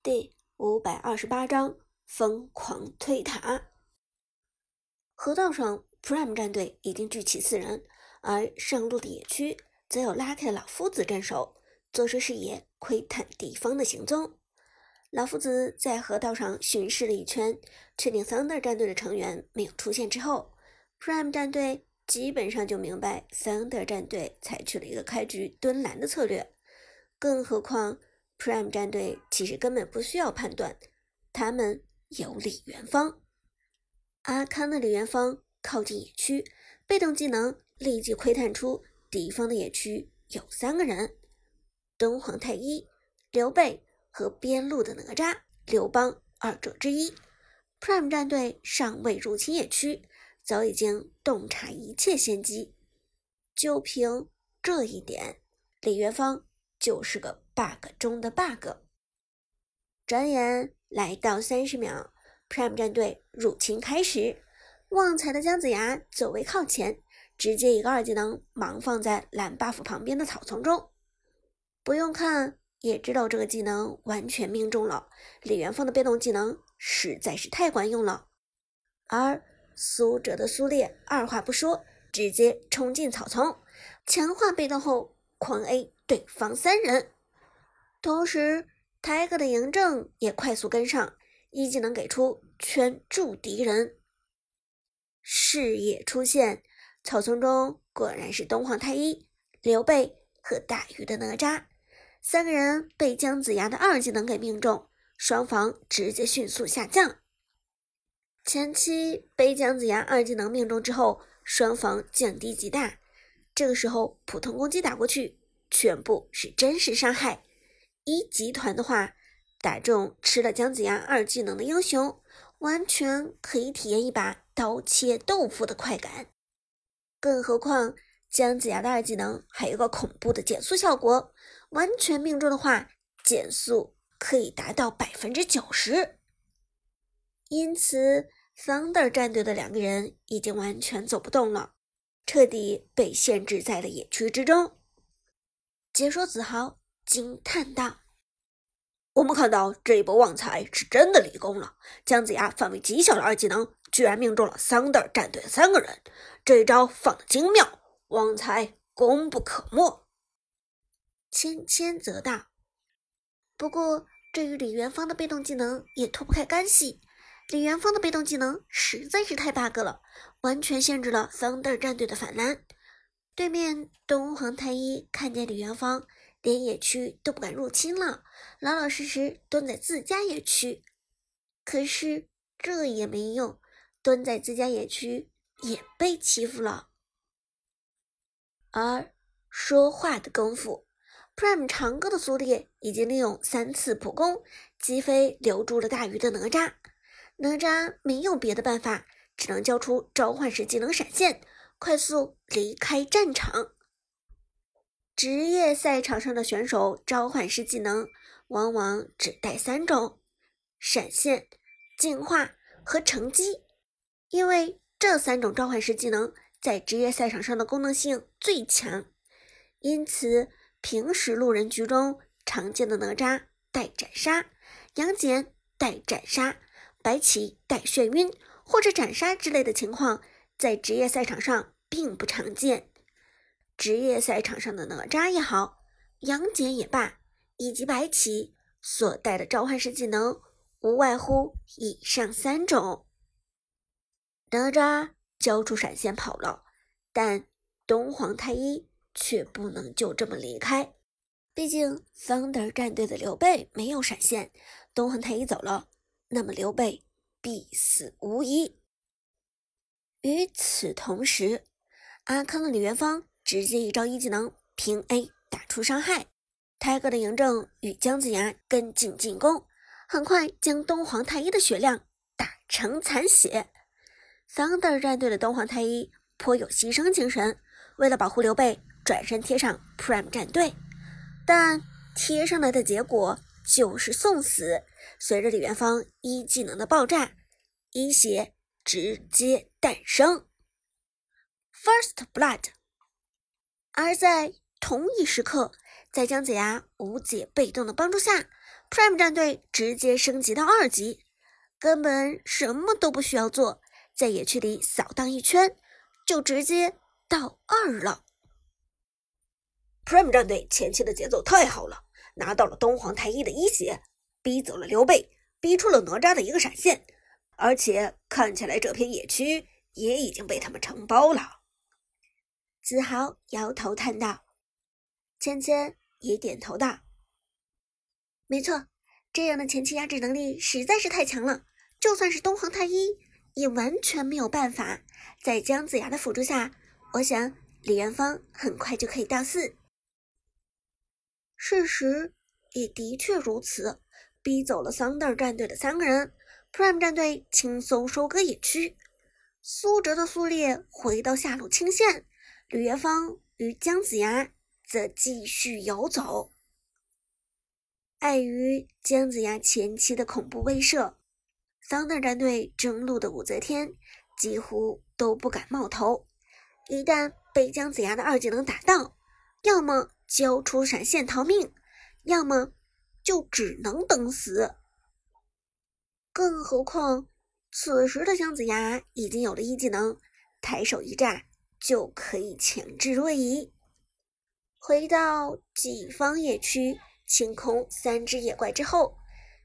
第五百二十八章疯狂推塔。河道上，Prime 战队已经聚齐四人，而上路的野区则有 Lucky 的老夫子镇守，做出视野窥探敌方的行踪。老夫子在河道上巡视了一圈，确定 Thunder 战队的成员没有出现之后，Prime 战队基本上就明白 Thunder 战队采取了一个开局蹲蓝的策略，更何况。Prime 战队其实根本不需要判断，他们有李元芳。阿康的李元芳靠近野区，被动技能立即窥探出敌方的野区有三个人：敦煌太一、刘备和边路的哪吒、刘邦二者之一。Prime 战队尚未入侵野区，早已经洞察一切先机。就凭这一点，李元芳就是个。Bug 中的 bug，转眼来到三十秒，Prime 战队入侵开始。旺财的姜子牙走位靠前，直接一个二技能盲放在蓝 buff 旁边的草丛中。不用看也知道这个技能完全命中了。李元芳的被动技能实在是太管用了。而苏哲的苏烈二话不说，直接冲进草丛，强化被动后狂 A 对方三人。同时，泰戈的嬴政也快速跟上，一技能给出圈住敌人。视野出现，草丛中果然是东皇太一、刘备和大鱼的哪吒，三个人被姜子牙的二技能给命中，双方直接迅速下降。前期被姜子牙二技能命中之后，双方降低极大，这个时候普通攻击打过去，全部是真实伤害。一集团的话，打中吃了姜子牙二技能的英雄，完全可以体验一把刀切豆腐的快感。更何况姜子牙的二技能还有个恐怖的减速效果，完全命中的话，减速可以达到百分之九十。因此，Thunder 战队的两个人已经完全走不动了，彻底被限制在了野区之中。解说子豪。惊叹道：“我们看到这一波旺财是真的立功了。姜子牙范围极小的二技能居然命中了桑德战队的三个人，这一招放的精妙，旺财功不可没。”芊芊则道：“不过这与李元芳的被动技能也脱不开干系。李元芳的被动技能实在是太 bug 了，完全限制了 Thunder 战队的反蓝。对面东皇太一看见李元芳。”连野区都不敢入侵了，老老实实蹲在自家野区。可是这也没用，蹲在自家野区也被欺负了。而说话的功夫，Prime 长歌的苏烈已经利用三次普攻击飞留住了大鱼的哪吒。哪吒没有别的办法，只能交出召唤师技能闪现，快速离开战场。职业赛场上的选手召唤师技能往往只带三种：闪现、净化和乘机。因为这三种召唤师技能在职业赛场上的功能性最强，因此平时路人局中常见的哪吒带斩杀、杨戬带斩杀、白起带眩晕或者斩杀之类的情况，在职业赛场上并不常见。职业赛场上的哪吒也好，杨戬也罢，以及白起所带的召唤师技能，无外乎以上三种。哪吒交出闪现跑了，但东皇太一却不能就这么离开。毕竟 Thunder 战队的刘备没有闪现，东皇太一走了，那么刘备必死无疑。与此同时，阿康的李元芳。直接一招一技能平 A 打出伤害，泰戈的嬴政与姜子牙跟进进攻，很快将东皇太一的血量打成残血。Thunder 战队的东皇太一颇有牺牲精神，为了保护刘备，转身贴上 Prime 战队，但贴上来的结果就是送死。随着李元芳一技能的爆炸，一血直接诞生，First Blood。而在同一时刻，在姜子牙无解被动的帮助下 Prime 战队直接升级到二级，根本什么都不需要做，在野区里扫荡一圈，就直接到二了。Prime 战队前期的节奏太好了，拿到了东皇太一的一血，逼走了刘备，逼出了哪吒的一个闪现，而且看起来这片野区也已经被他们承包了。子豪摇头叹道，芊芊也点头道：“没错，这样的前期压制能力实在是太强了，就算是东皇太一也完全没有办法。在姜子牙的辅助下，我想李元芳很快就可以到四。”事实也的确如此，逼走了 Thunder 战队的三个人，Prime 战队轻松收割野区。苏哲的苏烈回到下路清线，吕元芳与姜子牙则继续游走。碍于姜子牙前期的恐怖威慑桑德战队中路的武则天几乎都不敢冒头，一旦被姜子牙的二技能打到，要么……交出闪现逃命，要么就只能等死。更何况此时的姜子牙已经有了一技能，抬手一炸就可以强制位移。回到己方野区清空三只野怪之后，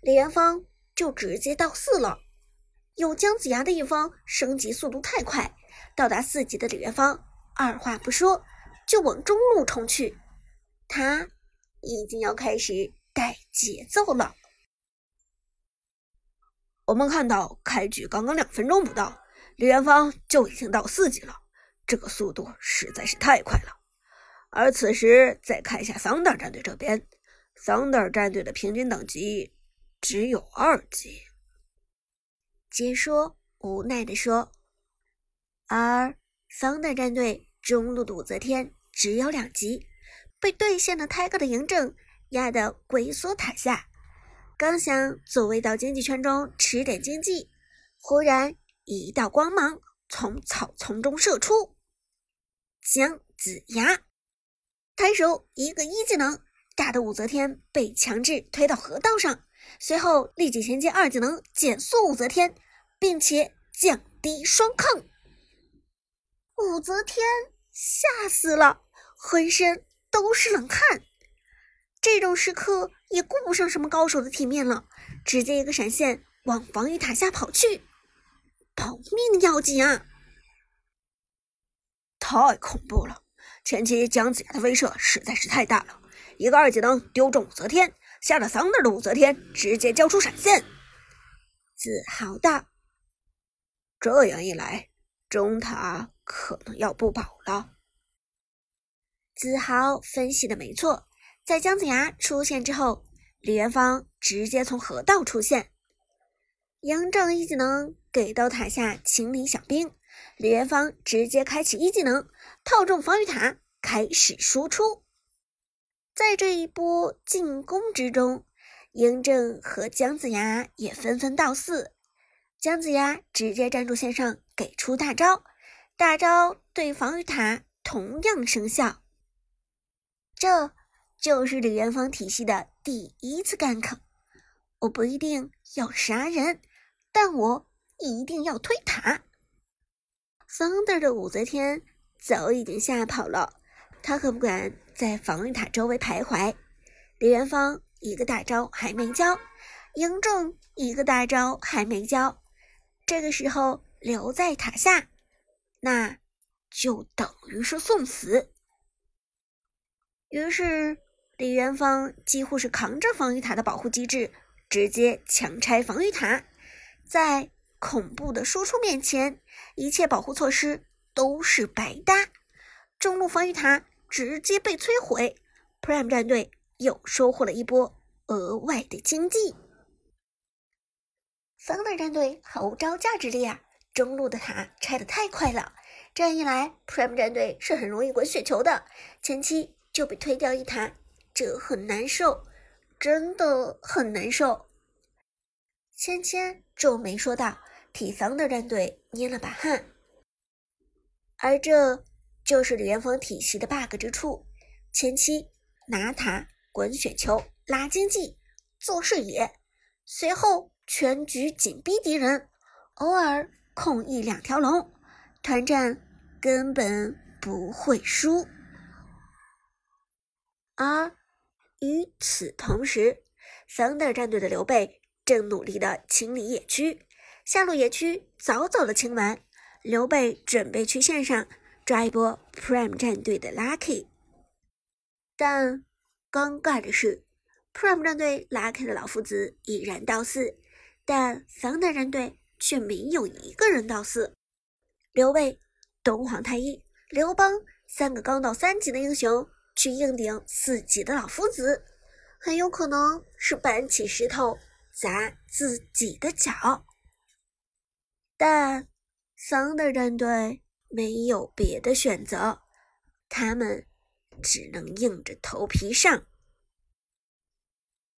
李元芳就直接到四了。有姜子牙的一方升级速度太快，到达四级的李元芳二话不说就往中路冲去。他已经要开始带节奏了。我们看到开局刚刚两分钟不到，李元芳就已经到四级了，这个速度实在是太快了。而此时再看一下桑德战队这边，桑德战队的平均等级只有二级。解说无奈的说，而桑德战队中路的武则天只有两级。被对线的泰戈的嬴政压得龟缩塔下，刚想走位到经济圈中吃点经济，忽然一道光芒从草丛中射出，姜子牙抬手一个一技能，打的武则天被强制推到河道上，随后立即衔接二技能减速武则天，并且降低双抗，武则天吓死了，浑身。都是冷汗，这种时刻也顾不上什么高手的体面了，直接一个闪现往防御塔下跑去，保命要紧啊！太恐怖了，前期姜子牙的威慑实在是太大了，一个二技能丢中武则天，吓得桑德的武则天直接交出闪现。自豪道：“这样一来，中塔可能要不保了。”子豪分析的没错，在姜子牙出现之后，李元芳直接从河道出现，嬴政一技能给到塔下清理小兵，李元芳直接开启一技能套中防御塔，开始输出。在这一波进攻之中，嬴政和姜子牙也纷纷到四，姜子牙直接站住线上，给出大招，大招对防御塔同样生效。这就是李元芳体系的第一次干坑。我不一定要杀人，但我一定要推塔。Thunder 的武则天早已经吓跑了，他可不敢在防御塔周围徘徊。李元芳一个大招还没交，嬴政一个大招还没交，这个时候留在塔下，那就等于是送死。于是，李元芳几乎是扛着防御塔的保护机制，直接强拆防御塔。在恐怖的输出面前，一切保护措施都是白搭。中路防御塔直接被摧毁，Prime 战队又收获了一波额外的经济。桑德战队毫无招架之力啊！中路的塔拆的太快了，这样一来，Prime 战队是很容易滚雪球的。前期。就被推掉一塔，这很难受，真的很难受。芊芊皱眉说道，替桑的战队捏了把汗。而这就是李元芳体系的 bug 之处：前期拿塔、滚雪球、拉经济，做视野，随后全局紧逼敌人，偶尔控一两条龙，团战根本不会输。而与此同时，桑德尔战队的刘备正努力的清理野区，下路野区早早的清完。刘备准备去线上抓一波 Prime 战队的 Lucky，但尴尬的是，Prime 战队 Lucky 的老夫子已然到四，但桑德战队却没有一个人到四。刘备、东皇太一、刘邦三个刚到三级的英雄去硬顶四级的老夫子，很有可能是搬起石头砸自己的脚。但。桑德战队没有别的选择，他们只能硬着头皮上。